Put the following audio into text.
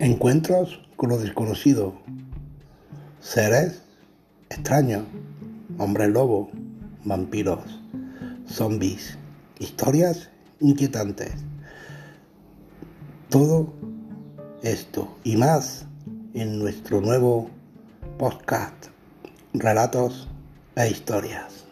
Encuentros con lo desconocido. Seres extraños. Hombres lobo. Vampiros. Zombies. Historias inquietantes. Todo esto y más en nuestro nuevo podcast Relatos e Historias.